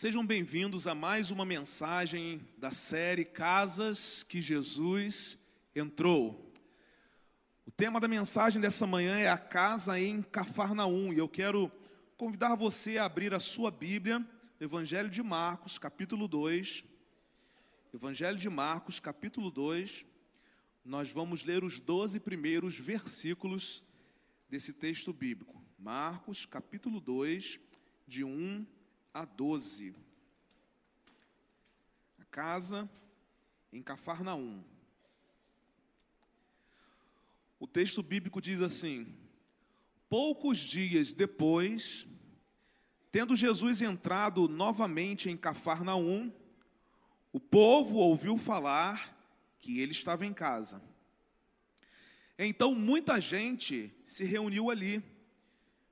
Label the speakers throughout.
Speaker 1: Sejam bem-vindos a mais uma mensagem da série Casas que Jesus entrou. O tema da mensagem dessa manhã é a casa em Cafarnaum, e eu quero convidar você a abrir a sua Bíblia, Evangelho de Marcos, capítulo 2. Evangelho de Marcos, capítulo 2. Nós vamos ler os 12 primeiros versículos desse texto bíblico. Marcos, capítulo 2, de 1 a 12. A casa em Cafarnaum. O texto bíblico diz assim: Poucos dias depois, tendo Jesus entrado novamente em Cafarnaum, o povo ouviu falar que ele estava em casa. Então muita gente se reuniu ali,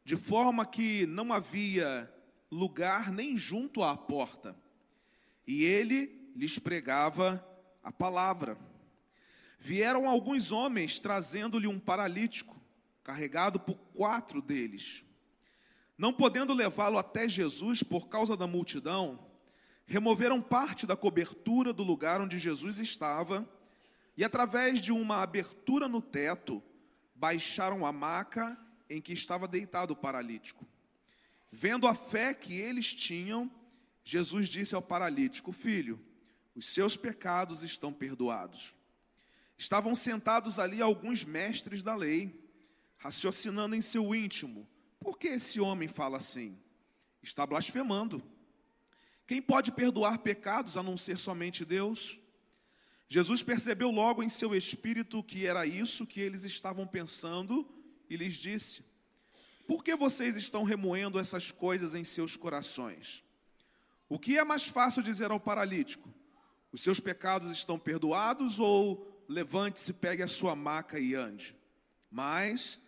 Speaker 1: de forma que não havia lugar nem junto à porta. E ele lhes pregava a palavra. Vieram alguns homens trazendo-lhe um paralítico, carregado por quatro deles. Não podendo levá-lo até Jesus por causa da multidão, removeram parte da cobertura do lugar onde Jesus estava e, através de uma abertura no teto, baixaram a maca em que estava deitado o paralítico. Vendo a fé que eles tinham, Jesus disse ao paralítico: Filho, os seus pecados estão perdoados. Estavam sentados ali alguns mestres da lei, raciocinando em seu íntimo: Por que esse homem fala assim? Está blasfemando. Quem pode perdoar pecados a não ser somente Deus? Jesus percebeu logo em seu espírito que era isso que eles estavam pensando e lhes disse: por que vocês estão remoendo essas coisas em seus corações? O que é mais fácil dizer ao paralítico? Os seus pecados estão perdoados ou levante-se, pegue a sua maca e ande? Mas,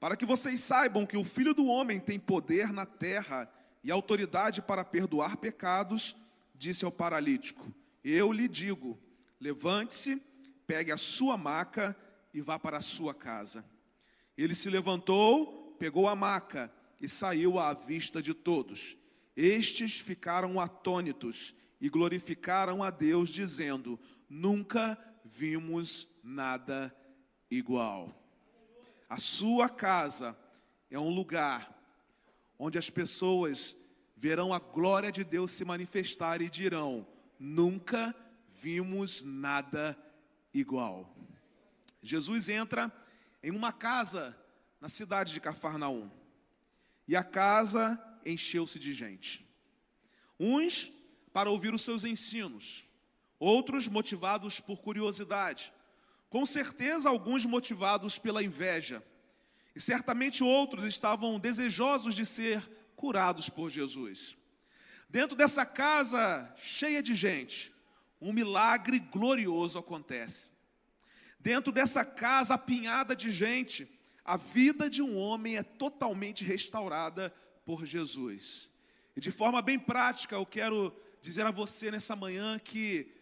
Speaker 1: para que vocês saibam que o Filho do Homem tem poder na terra e autoridade para perdoar pecados, disse ao paralítico: Eu lhe digo, levante-se, pegue a sua maca e vá para a sua casa. Ele se levantou pegou a maca e saiu à vista de todos. Estes ficaram atônitos e glorificaram a Deus, dizendo: Nunca vimos nada igual. A sua casa é um lugar onde as pessoas verão a glória de Deus se manifestar e dirão: Nunca vimos nada igual. Jesus entra em uma casa na cidade de Cafarnaum. E a casa encheu-se de gente. Uns para ouvir os seus ensinos, outros motivados por curiosidade, com certeza alguns motivados pela inveja, e certamente outros estavam desejosos de ser curados por Jesus. Dentro dessa casa cheia de gente, um milagre glorioso acontece. Dentro dessa casa apinhada de gente, a vida de um homem é totalmente restaurada por Jesus. E de forma bem prática, eu quero dizer a você nessa manhã que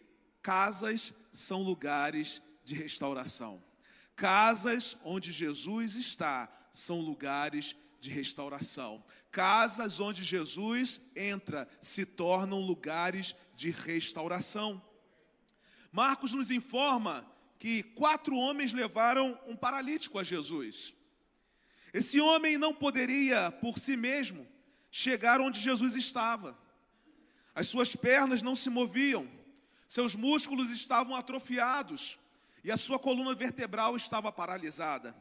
Speaker 1: casas são lugares de restauração. Casas onde Jesus está são lugares de restauração. Casas onde Jesus entra se tornam lugares de restauração. Marcos nos informa que quatro homens levaram um paralítico a Jesus. Esse homem não poderia, por si mesmo, chegar onde Jesus estava. As suas pernas não se moviam, seus músculos estavam atrofiados e a sua coluna vertebral estava paralisada.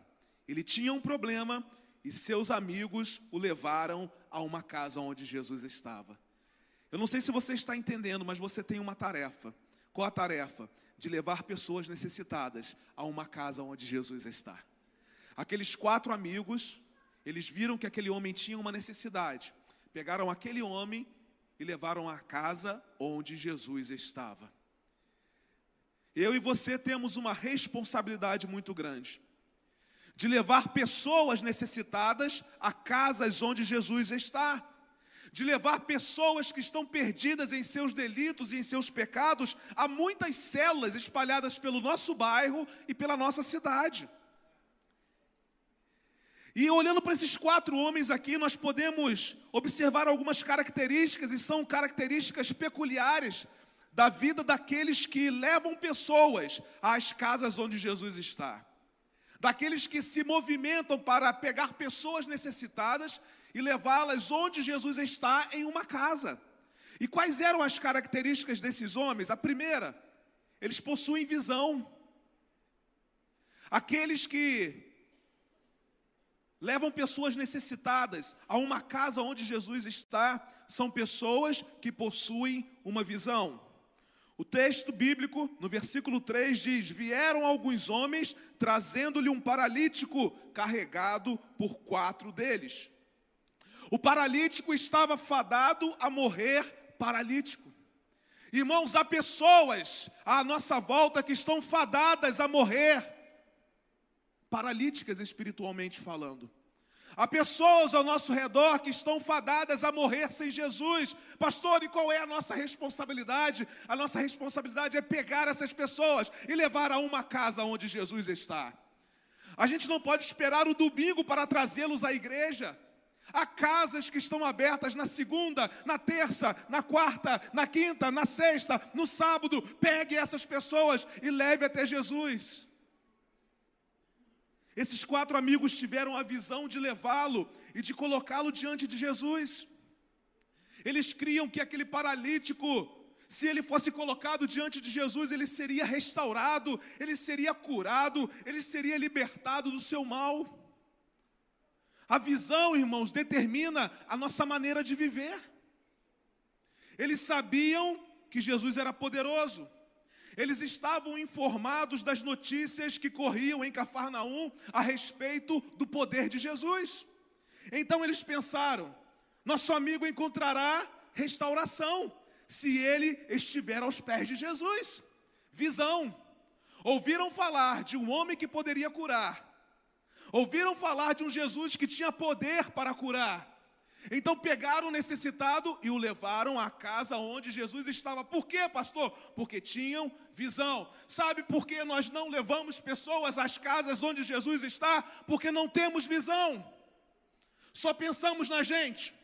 Speaker 1: Ele tinha um problema e seus amigos o levaram a uma casa onde Jesus estava. Eu não sei se você está entendendo, mas você tem uma tarefa. Qual a tarefa? De levar pessoas necessitadas a uma casa onde Jesus está. Aqueles quatro amigos, eles viram que aquele homem tinha uma necessidade, pegaram aquele homem e levaram à casa onde Jesus estava. Eu e você temos uma responsabilidade muito grande de levar pessoas necessitadas a casas onde Jesus está de levar pessoas que estão perdidas em seus delitos e em seus pecados a muitas células espalhadas pelo nosso bairro e pela nossa cidade. E olhando para esses quatro homens aqui, nós podemos observar algumas características, e são características peculiares da vida daqueles que levam pessoas às casas onde Jesus está. Daqueles que se movimentam para pegar pessoas necessitadas e levá-las onde Jesus está em uma casa. E quais eram as características desses homens? A primeira, eles possuem visão. Aqueles que levam pessoas necessitadas a uma casa onde Jesus está, são pessoas que possuem uma visão. O texto bíblico, no versículo 3, diz: Vieram alguns homens trazendo-lhe um paralítico carregado por quatro deles. O paralítico estava fadado a morrer paralítico. Irmãos, há pessoas à nossa volta que estão fadadas a morrer paralíticas espiritualmente falando. Há pessoas ao nosso redor que estão fadadas a morrer sem Jesus. Pastor, e qual é a nossa responsabilidade? A nossa responsabilidade é pegar essas pessoas e levar a uma casa onde Jesus está. A gente não pode esperar o domingo para trazê-los à igreja. Há casas que estão abertas na segunda, na terça, na quarta, na quinta, na sexta, no sábado. Pegue essas pessoas e leve até Jesus. Esses quatro amigos tiveram a visão de levá-lo e de colocá-lo diante de Jesus. Eles criam que aquele paralítico, se ele fosse colocado diante de Jesus, ele seria restaurado, ele seria curado, ele seria libertado do seu mal. A visão, irmãos, determina a nossa maneira de viver. Eles sabiam que Jesus era poderoso. Eles estavam informados das notícias que corriam em Cafarnaum a respeito do poder de Jesus. Então eles pensaram: nosso amigo encontrará restauração se ele estiver aos pés de Jesus. Visão. Ouviram falar de um homem que poderia curar. Ouviram falar de um Jesus que tinha poder para curar. Então pegaram o necessitado e o levaram à casa onde Jesus estava. Por quê, pastor? Porque tinham visão. Sabe por que nós não levamos pessoas às casas onde Jesus está? Porque não temos visão. Só pensamos na gente.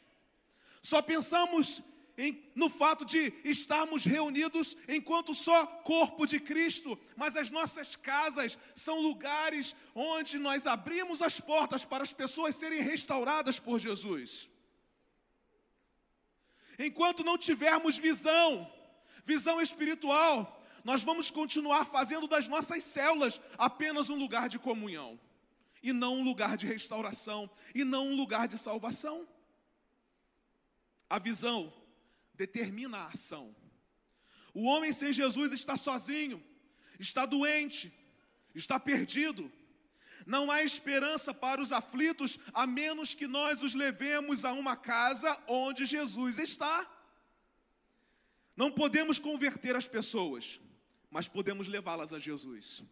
Speaker 1: Só pensamos em, no fato de estarmos reunidos enquanto só corpo de Cristo, mas as nossas casas são lugares onde nós abrimos as portas para as pessoas serem restauradas por Jesus. Enquanto não tivermos visão, visão espiritual, nós vamos continuar fazendo das nossas células apenas um lugar de comunhão, e não um lugar de restauração, e não um lugar de salvação. A visão determina a ação. O homem sem Jesus está sozinho, está doente, está perdido, não há esperança para os aflitos a menos que nós os levemos a uma casa onde Jesus está. Não podemos converter as pessoas, mas podemos levá-las a Jesus.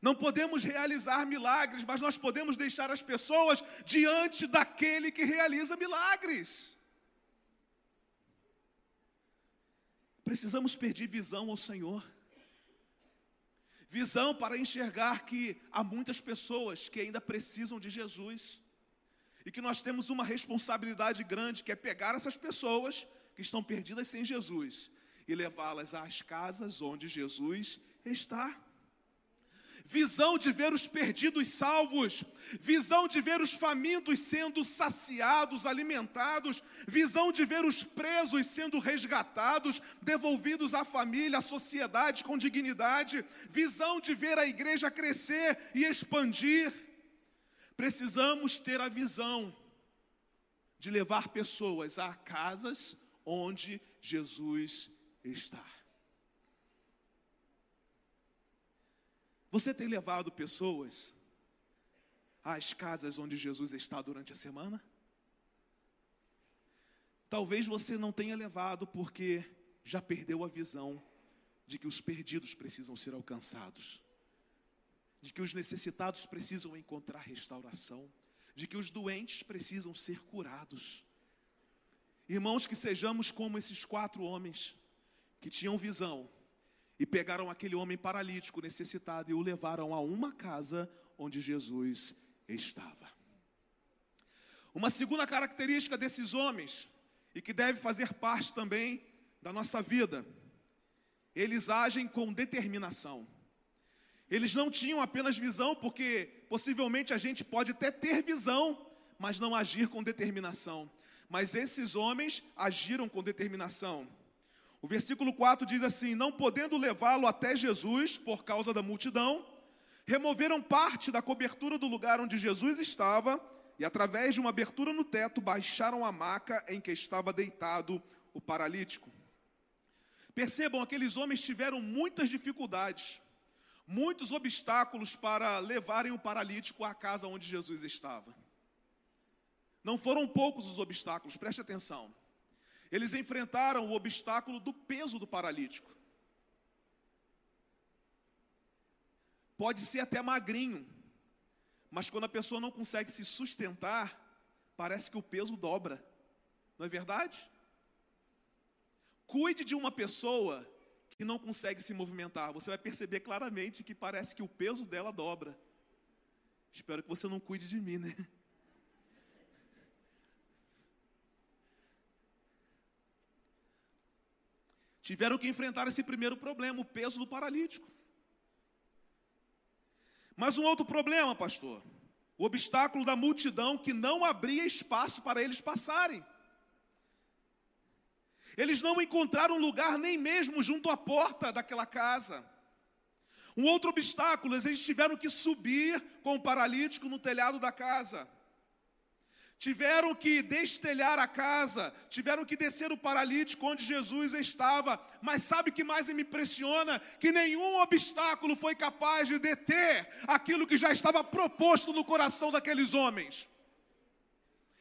Speaker 1: Não podemos realizar milagres, mas nós podemos deixar as pessoas diante daquele que realiza milagres. Precisamos pedir visão ao Senhor. Visão para enxergar que há muitas pessoas que ainda precisam de Jesus e que nós temos uma responsabilidade grande que é pegar essas pessoas que estão perdidas sem Jesus e levá-las às casas onde Jesus está visão de ver os perdidos salvos, visão de ver os famintos sendo saciados, alimentados, visão de ver os presos sendo resgatados, devolvidos à família, à sociedade com dignidade, visão de ver a igreja crescer e expandir. Precisamos ter a visão de levar pessoas a casas onde Jesus está. Você tem levado pessoas às casas onde Jesus está durante a semana? Talvez você não tenha levado porque já perdeu a visão de que os perdidos precisam ser alcançados, de que os necessitados precisam encontrar restauração, de que os doentes precisam ser curados. Irmãos, que sejamos como esses quatro homens que tinham visão, e pegaram aquele homem paralítico, necessitado, e o levaram a uma casa onde Jesus estava. Uma segunda característica desses homens, e que deve fazer parte também da nossa vida, eles agem com determinação. Eles não tinham apenas visão, porque possivelmente a gente pode até ter visão, mas não agir com determinação. Mas esses homens agiram com determinação. O versículo 4 diz assim: Não podendo levá-lo até Jesus por causa da multidão, removeram parte da cobertura do lugar onde Jesus estava e, através de uma abertura no teto, baixaram a maca em que estava deitado o paralítico. Percebam, aqueles homens tiveram muitas dificuldades, muitos obstáculos para levarem o paralítico à casa onde Jesus estava. Não foram poucos os obstáculos, preste atenção. Eles enfrentaram o obstáculo do peso do paralítico. Pode ser até magrinho, mas quando a pessoa não consegue se sustentar, parece que o peso dobra. Não é verdade? Cuide de uma pessoa que não consegue se movimentar. Você vai perceber claramente que parece que o peso dela dobra. Espero que você não cuide de mim, né? Tiveram que enfrentar esse primeiro problema, o peso do paralítico. Mas um outro problema, pastor, o obstáculo da multidão que não abria espaço para eles passarem. Eles não encontraram lugar nem mesmo junto à porta daquela casa. Um outro obstáculo, eles tiveram que subir com o paralítico no telhado da casa tiveram que destelhar a casa, tiveram que descer o paralítico onde Jesus estava, mas sabe o que mais me impressiona? Que nenhum obstáculo foi capaz de deter aquilo que já estava proposto no coração daqueles homens.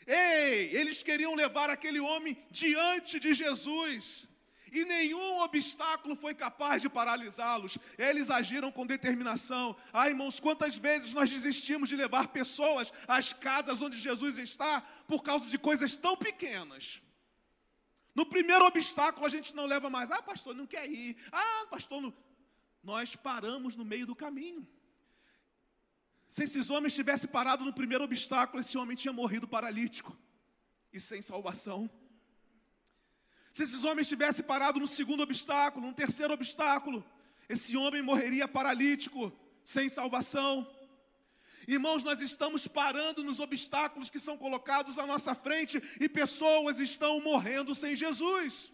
Speaker 1: Ei, eles queriam levar aquele homem diante de Jesus e nenhum obstáculo foi capaz de paralisá-los. Eles agiram com determinação. Ah, irmãos, quantas vezes nós desistimos de levar pessoas às casas onde Jesus está por causa de coisas tão pequenas? No primeiro obstáculo a gente não leva mais. Ah, pastor, não quer ir. Ah, pastor, não... nós paramos no meio do caminho. Se esses homens tivessem parado no primeiro obstáculo, esse homem tinha morrido paralítico e sem salvação. Se esses homens tivessem parado no segundo obstáculo, no terceiro obstáculo, esse homem morreria paralítico, sem salvação. Irmãos, nós estamos parando nos obstáculos que são colocados à nossa frente e pessoas estão morrendo sem Jesus.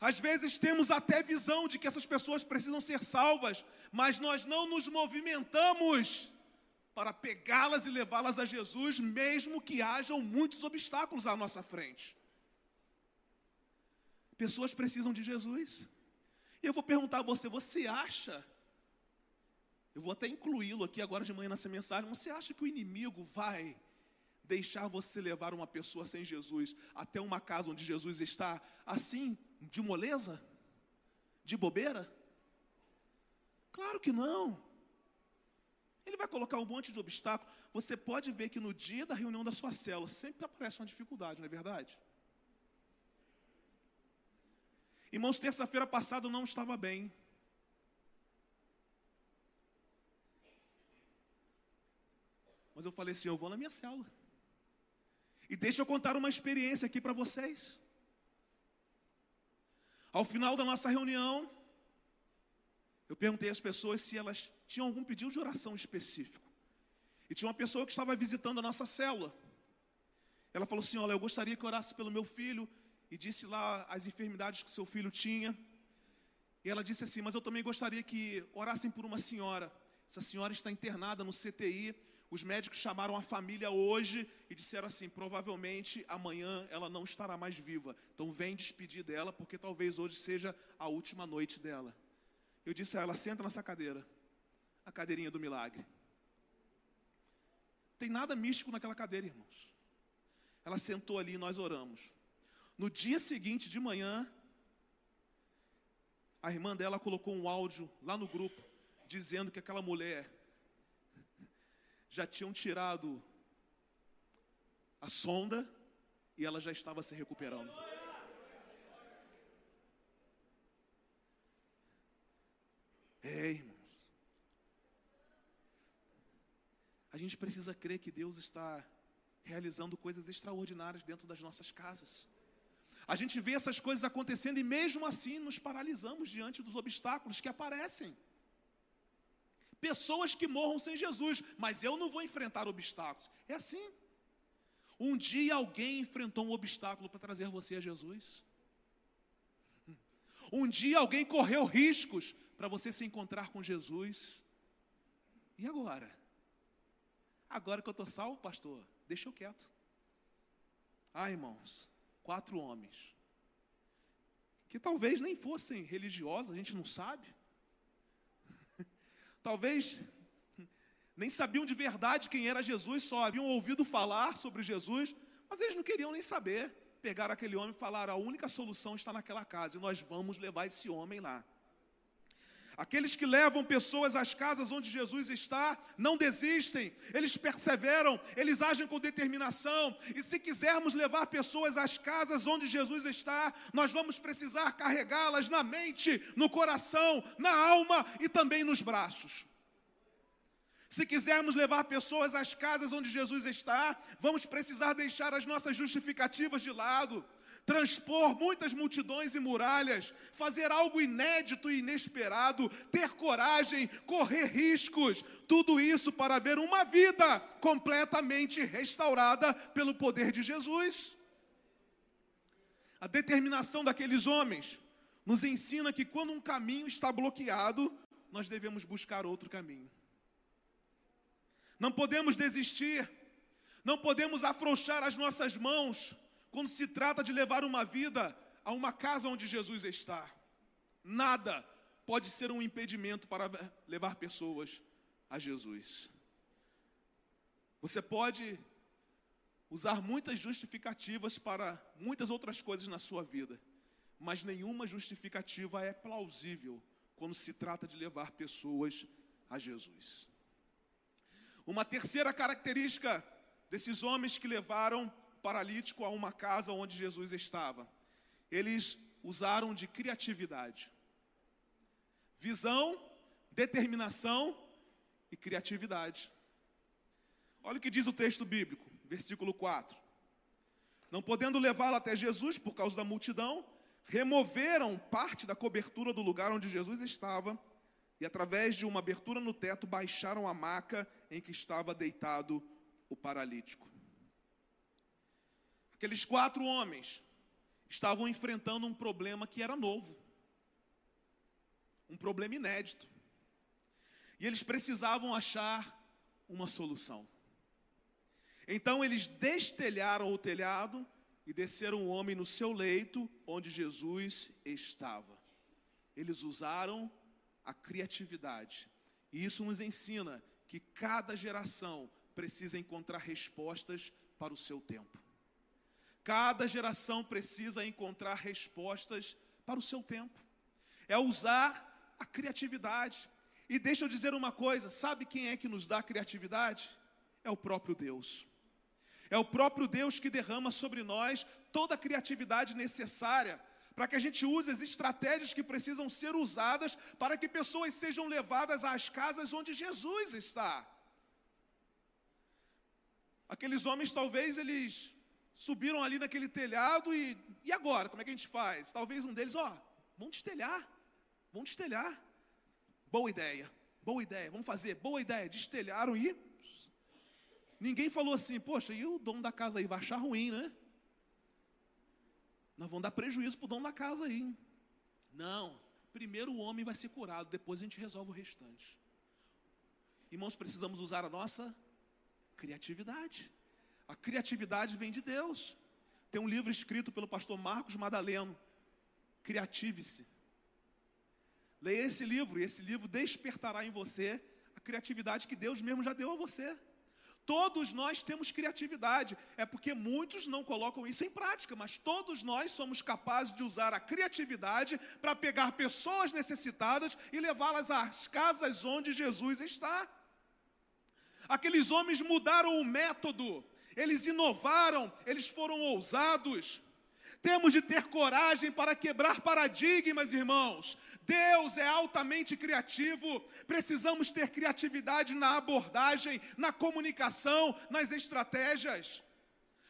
Speaker 1: Às vezes temos até visão de que essas pessoas precisam ser salvas, mas nós não nos movimentamos para pegá-las e levá-las a Jesus, mesmo que hajam muitos obstáculos à nossa frente. Pessoas precisam de Jesus. E eu vou perguntar a você: você acha? Eu vou até incluí-lo aqui agora de manhã nessa mensagem. Você acha que o inimigo vai deixar você levar uma pessoa sem Jesus até uma casa onde Jesus está, assim, de moleza? De bobeira? Claro que não. Ele vai colocar um monte de obstáculo. Você pode ver que no dia da reunião da sua célula sempre aparece uma dificuldade, não é verdade? Irmãos, terça-feira passada eu não estava bem. Mas eu falei assim: eu vou na minha célula. E deixa eu contar uma experiência aqui para vocês. Ao final da nossa reunião, eu perguntei às pessoas se elas tinham algum pedido de oração específico. E tinha uma pessoa que estava visitando a nossa célula. Ela falou assim: Olha, eu gostaria que orasse pelo meu filho. E disse lá as enfermidades que seu filho tinha. E ela disse assim: Mas eu também gostaria que orassem por uma senhora. Essa senhora está internada no CTI. Os médicos chamaram a família hoje e disseram assim: provavelmente amanhã ela não estará mais viva. Então vem despedir dela, porque talvez hoje seja a última noite dela. Eu disse a ela: senta nessa cadeira, a cadeirinha do milagre. Tem nada místico naquela cadeira, irmãos. Ela sentou ali e nós oramos. No dia seguinte de manhã, a irmã dela colocou um áudio lá no grupo dizendo que aquela mulher já tinham tirado a sonda e ela já estava se recuperando. É, irmãos. a gente precisa crer que Deus está realizando coisas extraordinárias dentro das nossas casas. A gente vê essas coisas acontecendo e mesmo assim nos paralisamos diante dos obstáculos que aparecem. Pessoas que morram sem Jesus, mas eu não vou enfrentar obstáculos. É assim. Um dia alguém enfrentou um obstáculo para trazer você a Jesus. Um dia alguém correu riscos para você se encontrar com Jesus. E agora? Agora que eu estou salvo, pastor, deixa eu quieto. Ah, irmãos, quatro homens, que talvez nem fossem religiosos, a gente não sabe. talvez nem sabiam de verdade quem era Jesus, só haviam ouvido falar sobre Jesus, mas eles não queriam nem saber. Pegaram aquele homem e falaram: a única solução está naquela casa, e nós vamos levar esse homem lá. Aqueles que levam pessoas às casas onde Jesus está, não desistem, eles perseveram, eles agem com determinação. E se quisermos levar pessoas às casas onde Jesus está, nós vamos precisar carregá-las na mente, no coração, na alma e também nos braços. Se quisermos levar pessoas às casas onde Jesus está, vamos precisar deixar as nossas justificativas de lado transpor muitas multidões e muralhas, fazer algo inédito e inesperado, ter coragem, correr riscos, tudo isso para ver uma vida completamente restaurada pelo poder de Jesus. A determinação daqueles homens nos ensina que quando um caminho está bloqueado, nós devemos buscar outro caminho. Não podemos desistir, não podemos afrouxar as nossas mãos, quando se trata de levar uma vida a uma casa onde Jesus está. Nada pode ser um impedimento para levar pessoas a Jesus. Você pode usar muitas justificativas para muitas outras coisas na sua vida, mas nenhuma justificativa é plausível quando se trata de levar pessoas a Jesus. Uma terceira característica desses homens que levaram paralítico a uma casa onde Jesus estava. Eles usaram de criatividade, visão, determinação e criatividade. Olha o que diz o texto bíblico, versículo 4. Não podendo levá-lo até Jesus por causa da multidão, removeram parte da cobertura do lugar onde Jesus estava e, através de uma abertura no teto, baixaram a maca em que estava deitado o paralítico. Aqueles quatro homens estavam enfrentando um problema que era novo, um problema inédito. E eles precisavam achar uma solução. Então eles destelharam o telhado e desceram o homem no seu leito, onde Jesus estava. Eles usaram a criatividade. E isso nos ensina que cada geração precisa encontrar respostas para o seu tempo. Cada geração precisa encontrar respostas para o seu tempo. É usar a criatividade. E deixa eu dizer uma coisa: sabe quem é que nos dá criatividade? É o próprio Deus. É o próprio Deus que derrama sobre nós toda a criatividade necessária para que a gente use as estratégias que precisam ser usadas para que pessoas sejam levadas às casas onde Jesus está. Aqueles homens, talvez, eles subiram ali naquele telhado e, e agora? Como é que a gente faz? Talvez um deles, ó, vamos destelhar, vamos destelhar. Boa ideia, boa ideia, vamos fazer, boa ideia. Destelharam e ninguém falou assim, poxa, e o dono da casa aí vai achar ruim, né? Nós vamos dar prejuízo para o dono da casa aí. Não, primeiro o homem vai ser curado, depois a gente resolve o restante. Irmãos, precisamos usar a nossa criatividade. A criatividade vem de Deus. Tem um livro escrito pelo pastor Marcos Madaleno, Criative-se. Leia esse livro e esse livro despertará em você a criatividade que Deus mesmo já deu a você. Todos nós temos criatividade, é porque muitos não colocam isso em prática, mas todos nós somos capazes de usar a criatividade para pegar pessoas necessitadas e levá-las às casas onde Jesus está. Aqueles homens mudaram o método, eles inovaram, eles foram ousados. Temos de ter coragem para quebrar paradigmas, irmãos. Deus é altamente criativo. Precisamos ter criatividade na abordagem, na comunicação, nas estratégias.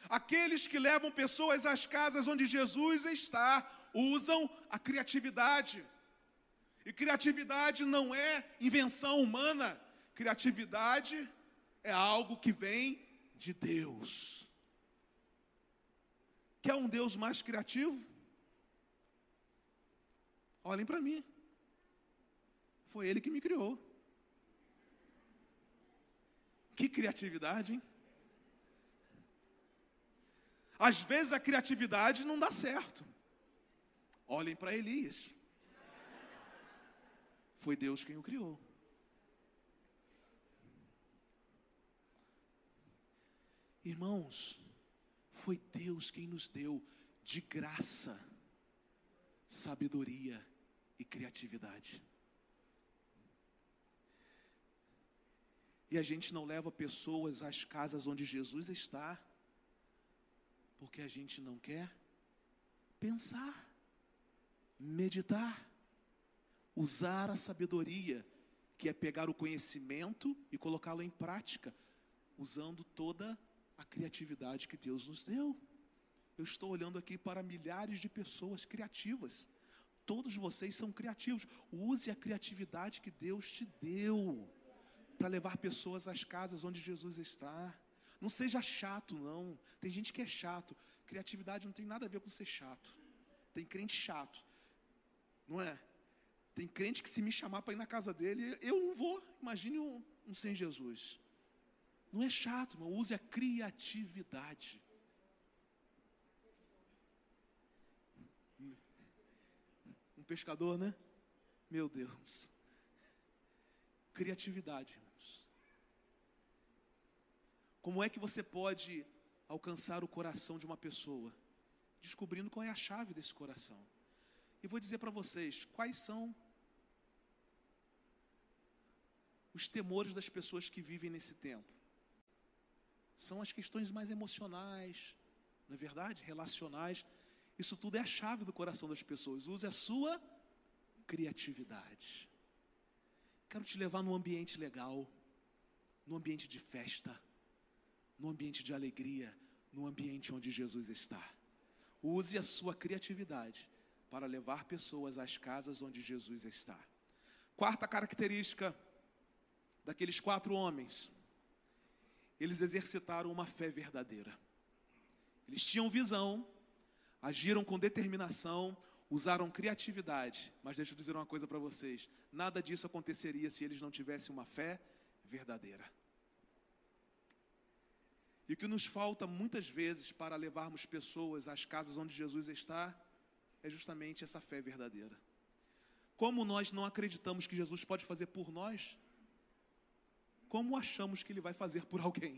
Speaker 1: Aqueles que levam pessoas às casas onde Jesus está usam a criatividade. E criatividade não é invenção humana. Criatividade é algo que vem de Deus. Quer um Deus mais criativo? Olhem para mim. Foi Ele que me criou. Que criatividade, hein? Às vezes a criatividade não dá certo. Olhem para Elias. Foi Deus quem o criou. Irmãos, foi Deus quem nos deu de graça sabedoria e criatividade. E a gente não leva pessoas às casas onde Jesus está, porque a gente não quer pensar, meditar, usar a sabedoria, que é pegar o conhecimento e colocá-lo em prática, usando toda a a criatividade que Deus nos deu. Eu estou olhando aqui para milhares de pessoas criativas. Todos vocês são criativos. Use a criatividade que Deus te deu para levar pessoas às casas onde Jesus está. Não seja chato, não. Tem gente que é chato. Criatividade não tem nada a ver com ser chato. Tem crente chato, não é? Tem crente que se me chamar para ir na casa dele, eu não vou. Imagine um, um sem Jesus. Não é chato, irmão. Use a criatividade. Um pescador, né? Meu Deus. Criatividade, irmãos. Como é que você pode alcançar o coração de uma pessoa? Descobrindo qual é a chave desse coração. E vou dizer para vocês quais são os temores das pessoas que vivem nesse tempo são as questões mais emocionais, não é verdade? Relacionais. Isso tudo é a chave do coração das pessoas. Use a sua criatividade. Quero te levar num ambiente legal, num ambiente de festa, num ambiente de alegria, num ambiente onde Jesus está. Use a sua criatividade para levar pessoas às casas onde Jesus está. Quarta característica daqueles quatro homens eles exercitaram uma fé verdadeira. Eles tinham visão, agiram com determinação, usaram criatividade. Mas deixa eu dizer uma coisa para vocês: nada disso aconteceria se eles não tivessem uma fé verdadeira. E o que nos falta muitas vezes para levarmos pessoas às casas onde Jesus está é justamente essa fé verdadeira. Como nós não acreditamos que Jesus pode fazer por nós, como achamos que Ele vai fazer por alguém?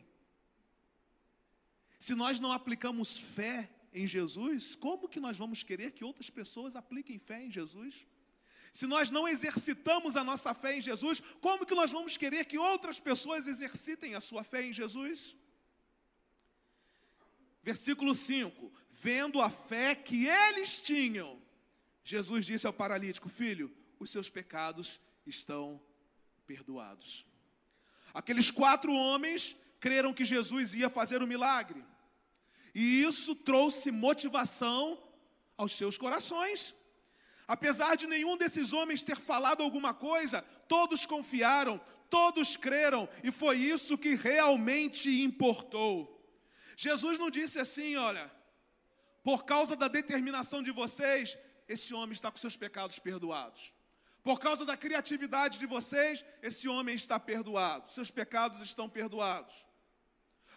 Speaker 1: Se nós não aplicamos fé em Jesus, como que nós vamos querer que outras pessoas apliquem fé em Jesus? Se nós não exercitamos a nossa fé em Jesus, como que nós vamos querer que outras pessoas exercitem a sua fé em Jesus? Versículo 5: Vendo a fé que eles tinham, Jesus disse ao paralítico: Filho, os seus pecados estão perdoados. Aqueles quatro homens creram que Jesus ia fazer o um milagre. E isso trouxe motivação aos seus corações. Apesar de nenhum desses homens ter falado alguma coisa, todos confiaram, todos creram, e foi isso que realmente importou. Jesus não disse assim: olha, por causa da determinação de vocês, esse homem está com seus pecados perdoados. Por causa da criatividade de vocês, esse homem está perdoado, seus pecados estão perdoados.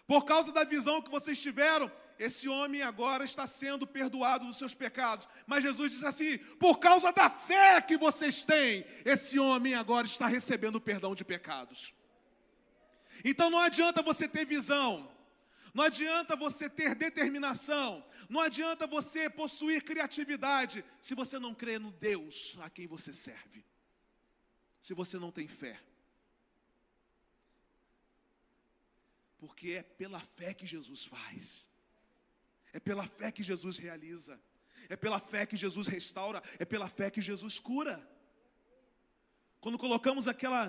Speaker 1: Por causa da visão que vocês tiveram, esse homem agora está sendo perdoado dos seus pecados. Mas Jesus diz assim: por causa da fé que vocês têm, esse homem agora está recebendo perdão de pecados. Então não adianta você ter visão, não adianta você ter determinação, não adianta você possuir criatividade se você não crê no Deus a quem você serve. Se você não tem fé. Porque é pela fé que Jesus faz. É pela fé que Jesus realiza. É pela fé que Jesus restaura, é pela fé que Jesus cura. Quando colocamos aquela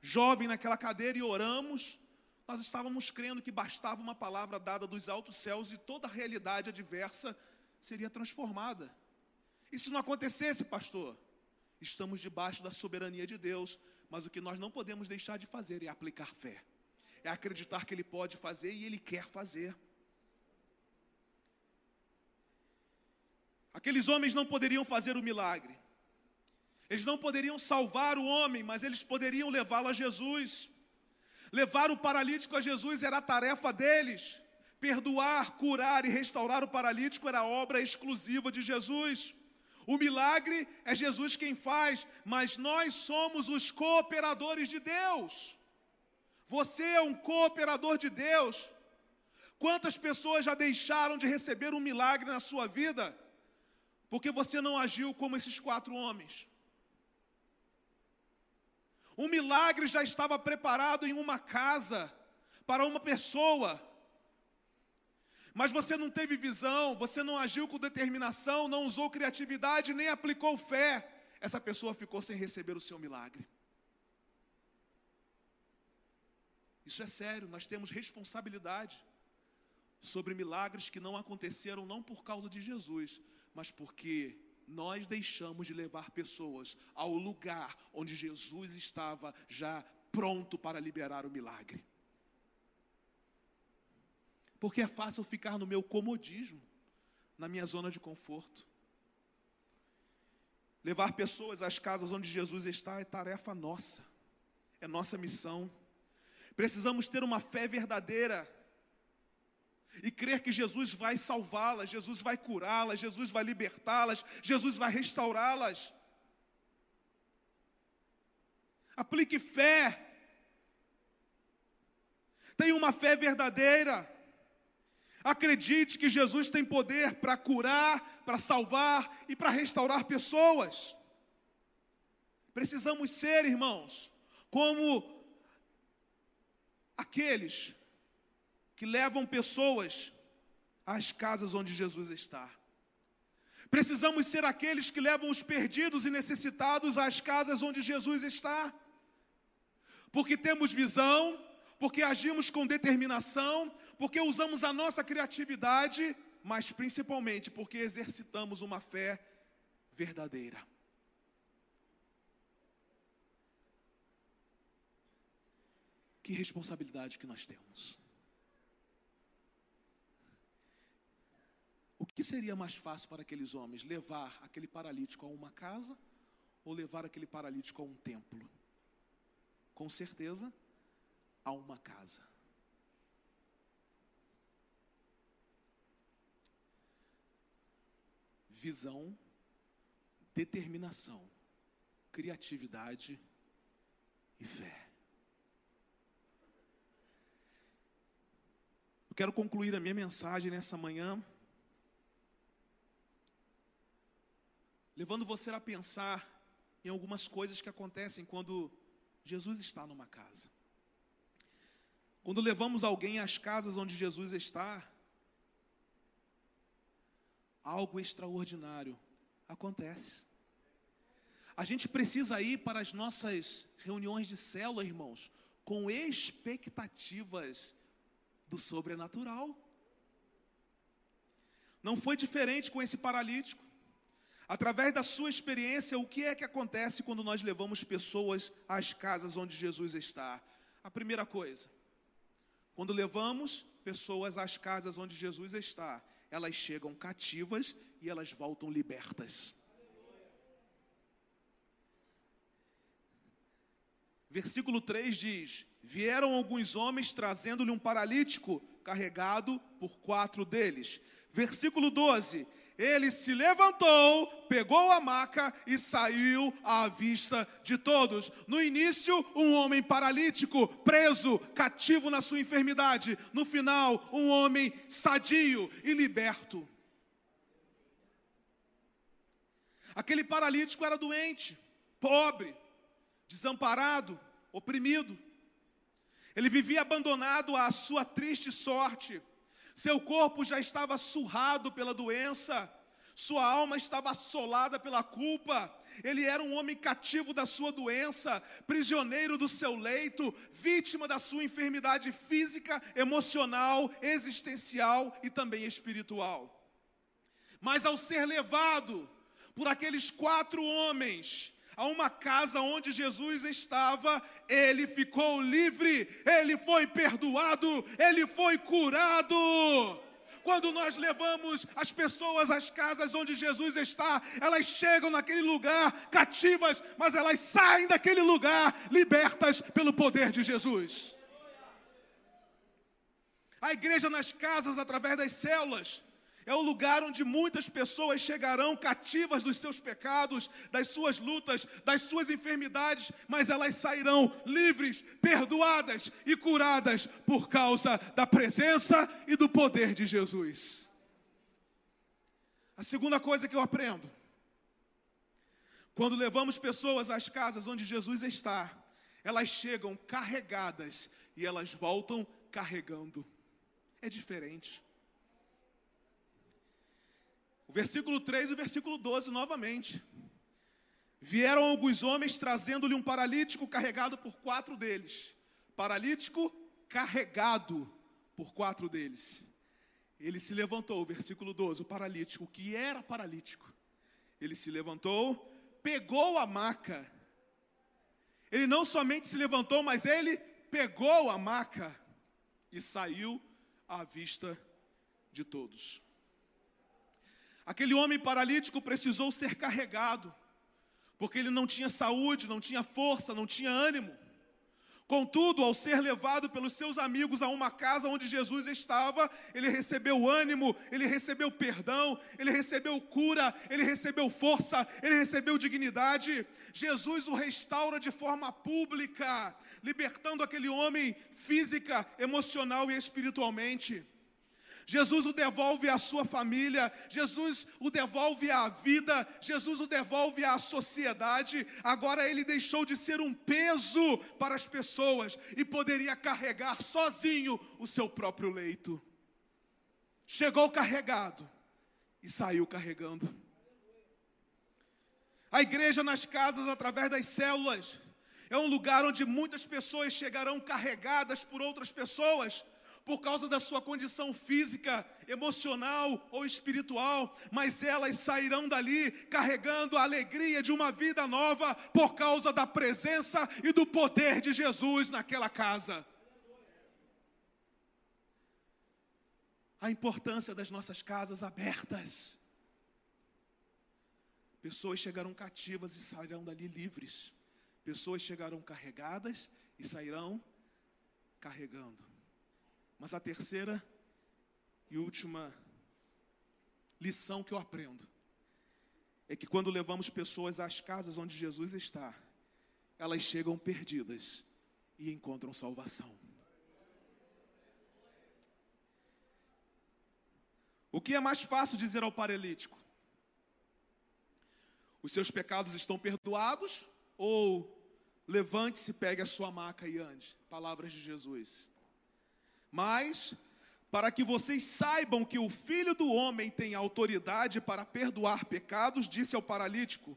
Speaker 1: jovem naquela cadeira e oramos, nós estávamos crendo que bastava uma palavra dada dos altos céus e toda a realidade adversa seria transformada. E se não acontecesse, pastor? Estamos debaixo da soberania de Deus, mas o que nós não podemos deixar de fazer é aplicar fé, é acreditar que Ele pode fazer e Ele quer fazer. Aqueles homens não poderiam fazer o milagre, eles não poderiam salvar o homem, mas eles poderiam levá-lo a Jesus. Levar o paralítico a Jesus era a tarefa deles. Perdoar, curar e restaurar o paralítico era obra exclusiva de Jesus. O milagre é Jesus quem faz, mas nós somos os cooperadores de Deus. Você é um cooperador de Deus. Quantas pessoas já deixaram de receber um milagre na sua vida porque você não agiu como esses quatro homens? Um milagre já estava preparado em uma casa para uma pessoa. Mas você não teve visão, você não agiu com determinação, não usou criatividade, nem aplicou fé. Essa pessoa ficou sem receber o seu milagre. Isso é sério, nós temos responsabilidade sobre milagres que não aconteceram não por causa de Jesus, mas porque nós deixamos de levar pessoas ao lugar onde Jesus estava já pronto para liberar o milagre. Porque é fácil ficar no meu comodismo, na minha zona de conforto. Levar pessoas às casas onde Jesus está é tarefa nossa, é nossa missão. Precisamos ter uma fé verdadeira e crer que Jesus vai salvá-las, Jesus vai curá-las, Jesus vai libertá-las, Jesus vai restaurá-las. Aplique fé. Tenha uma fé verdadeira. Acredite que Jesus tem poder para curar, para salvar e para restaurar pessoas. Precisamos ser, irmãos, como aqueles que levam pessoas às casas onde Jesus está. Precisamos ser aqueles que levam os perdidos e necessitados às casas onde Jesus está. Porque temos visão, porque agimos com determinação, porque usamos a nossa criatividade, mas principalmente porque exercitamos uma fé verdadeira. Que responsabilidade que nós temos. Que seria mais fácil para aqueles homens? Levar aquele paralítico a uma casa ou levar aquele paralítico a um templo? Com certeza, a uma casa. Visão, determinação, criatividade e fé. Eu quero concluir a minha mensagem nessa manhã levando você a pensar em algumas coisas que acontecem quando Jesus está numa casa. Quando levamos alguém às casas onde Jesus está, algo extraordinário acontece. A gente precisa ir para as nossas reuniões de célula, irmãos, com expectativas do sobrenatural. Não foi diferente com esse paralítico. Através da sua experiência, o que é que acontece quando nós levamos pessoas às casas onde Jesus está? A primeira coisa, quando levamos pessoas às casas onde Jesus está, elas chegam cativas e elas voltam libertas. Versículo 3 diz: Vieram alguns homens trazendo-lhe um paralítico carregado por quatro deles. Versículo 12: ele se levantou, pegou a maca e saiu à vista de todos. No início, um homem paralítico, preso, cativo na sua enfermidade. No final, um homem sadio e liberto. Aquele paralítico era doente, pobre, desamparado, oprimido. Ele vivia abandonado à sua triste sorte seu corpo já estava surrado pela doença, Sua alma estava assolada pela culpa. Ele era um homem cativo da sua doença, prisioneiro do seu leito, vítima da sua enfermidade física, emocional, existencial e também espiritual. Mas ao ser levado por aqueles quatro homens a uma casa onde Jesus estava, ele ficou livre, ele foi perdoado, ele foi curado. Quando nós levamos as pessoas às casas onde Jesus está, elas chegam naquele lugar cativas, mas elas saem daquele lugar libertas pelo poder de Jesus. A igreja nas casas, através das células, é o lugar onde muitas pessoas chegarão cativas dos seus pecados, das suas lutas, das suas enfermidades, mas elas sairão livres, perdoadas e curadas por causa da presença e do poder de Jesus. A segunda coisa que eu aprendo, quando levamos pessoas às casas onde Jesus está, elas chegam carregadas e elas voltam carregando. É diferente. O versículo 3 e o versículo 12 novamente. Vieram alguns homens trazendo-lhe um paralítico carregado por quatro deles. Paralítico carregado por quatro deles. Ele se levantou, versículo 12, o paralítico, que era paralítico. Ele se levantou, pegou a maca. Ele não somente se levantou, mas ele pegou a maca e saiu à vista de todos. Aquele homem paralítico precisou ser carregado, porque ele não tinha saúde, não tinha força, não tinha ânimo. Contudo, ao ser levado pelos seus amigos a uma casa onde Jesus estava, ele recebeu ânimo, ele recebeu perdão, ele recebeu cura, ele recebeu força, ele recebeu dignidade. Jesus o restaura de forma pública, libertando aquele homem física, emocional e espiritualmente. Jesus o devolve à sua família, Jesus o devolve à vida, Jesus o devolve à sociedade. Agora ele deixou de ser um peso para as pessoas e poderia carregar sozinho o seu próprio leito. Chegou carregado e saiu carregando. A igreja nas casas, através das células, é um lugar onde muitas pessoas chegarão carregadas por outras pessoas por causa da sua condição física, emocional ou espiritual, mas elas sairão dali carregando a alegria de uma vida nova por causa da presença e do poder de Jesus naquela casa. A importância das nossas casas abertas. Pessoas chegarão cativas e sairão dali livres. Pessoas chegarão carregadas e sairão carregando. Mas a terceira e última lição que eu aprendo é que quando levamos pessoas às casas onde Jesus está, elas chegam perdidas e encontram salvação. O que é mais fácil dizer ao paralítico? Os seus pecados estão perdoados? Ou levante-se, pegue a sua maca e ande? Palavras de Jesus. Mas, para que vocês saibam que o filho do homem tem autoridade para perdoar pecados, disse ao paralítico: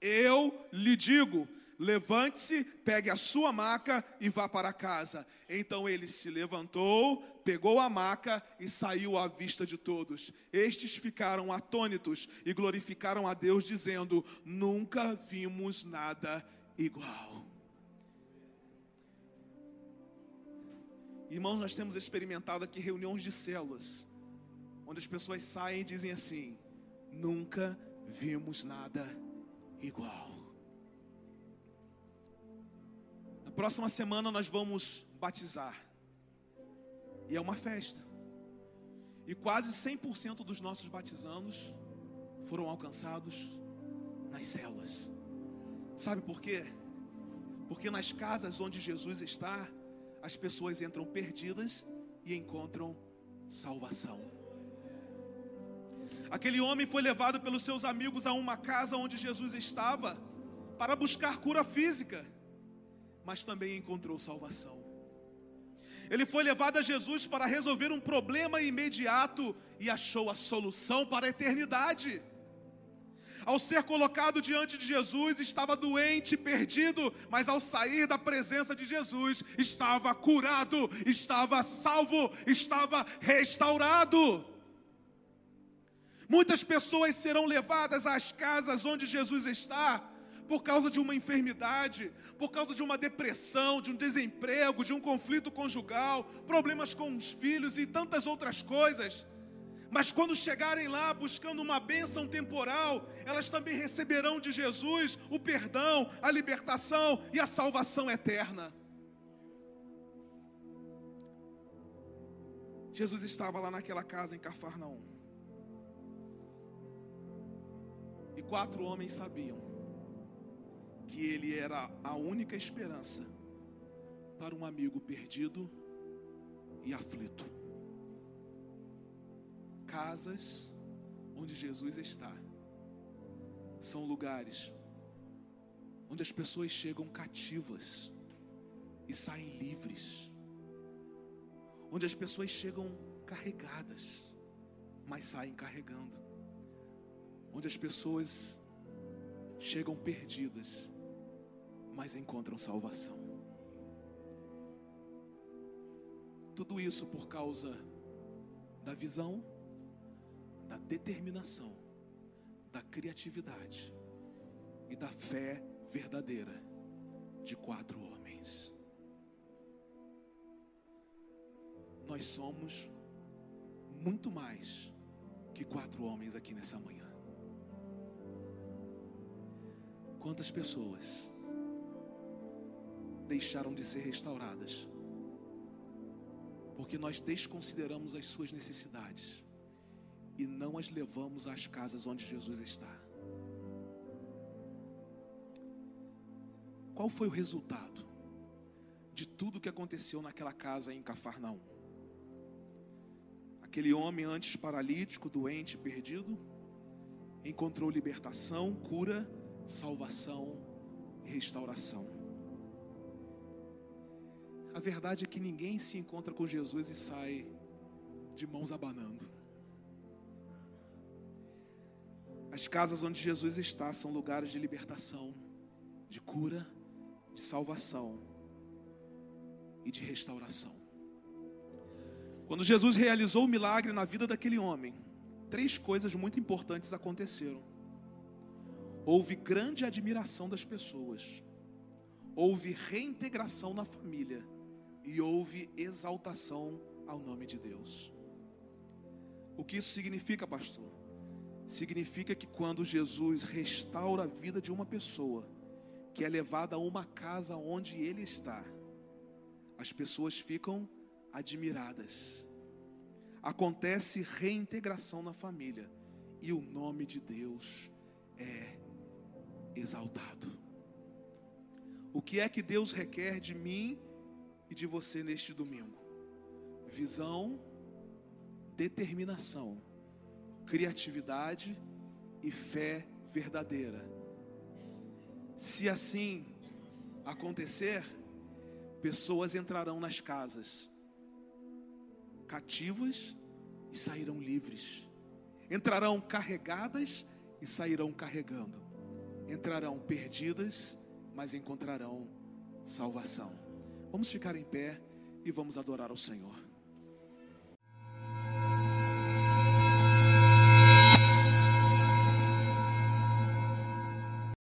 Speaker 1: Eu lhe digo, levante-se, pegue a sua maca e vá para casa. Então ele se levantou, pegou a maca e saiu à vista de todos. Estes ficaram atônitos e glorificaram a Deus, dizendo: Nunca vimos nada igual. Irmãos, nós temos experimentado aqui reuniões de células, onde as pessoas saem e dizem assim: nunca vimos nada igual. Na próxima semana nós vamos batizar, e é uma festa, e quase 100% dos nossos batizandos foram alcançados nas células. Sabe por quê? Porque nas casas onde Jesus está, as pessoas entram perdidas e encontram salvação. Aquele homem foi levado pelos seus amigos a uma casa onde Jesus estava para buscar cura física, mas também encontrou salvação. Ele foi levado a Jesus para resolver um problema imediato e achou a solução para a eternidade. Ao ser colocado diante de Jesus, estava doente, perdido, mas ao sair da presença de Jesus, estava curado, estava salvo, estava restaurado. Muitas pessoas serão levadas às casas onde Jesus está, por causa de uma enfermidade, por causa de uma depressão, de um desemprego, de um conflito conjugal, problemas com os filhos e tantas outras coisas. Mas quando chegarem lá buscando uma bênção temporal, elas também receberão de Jesus o perdão, a libertação e a salvação eterna. Jesus estava lá naquela casa em Cafarnaum. E quatro homens sabiam que ele era a única esperança para um amigo perdido e aflito. Casas onde Jesus está. São lugares onde as pessoas chegam cativas e saem livres, onde as pessoas chegam carregadas, mas saem carregando, onde as pessoas chegam perdidas, mas encontram salvação. Tudo isso por causa da visão, da determinação, da criatividade e da fé verdadeira de quatro homens. Nós somos muito mais que quatro homens aqui nessa manhã. Quantas pessoas deixaram de ser restauradas, porque nós desconsideramos as suas necessidades e não as levamos às casas onde Jesus está. Qual foi o resultado de tudo que aconteceu naquela casa em Cafarnaum? Aquele homem antes paralítico, doente, perdido, encontrou libertação, cura, salvação e restauração. A verdade é que ninguém se encontra com Jesus e sai de mãos abanando. As casas onde Jesus está são lugares de libertação, de cura, de salvação e de restauração. Quando Jesus realizou o milagre na vida daquele homem, três coisas muito importantes aconteceram. Houve grande admiração das pessoas, houve reintegração na família e houve exaltação ao nome de Deus. O que isso significa, pastor? Significa que quando Jesus restaura a vida de uma pessoa, que é levada a uma casa onde ele está, as pessoas ficam admiradas. Acontece reintegração na família e o nome de Deus é exaltado. O que é que Deus requer de mim e de você neste domingo. Visão, determinação, criatividade e fé verdadeira. Se assim acontecer, pessoas entrarão nas casas cativas e sairão livres. Entrarão carregadas e sairão carregando. Entrarão perdidas, mas encontrarão salvação. Vamos ficar em pé e vamos adorar ao Senhor.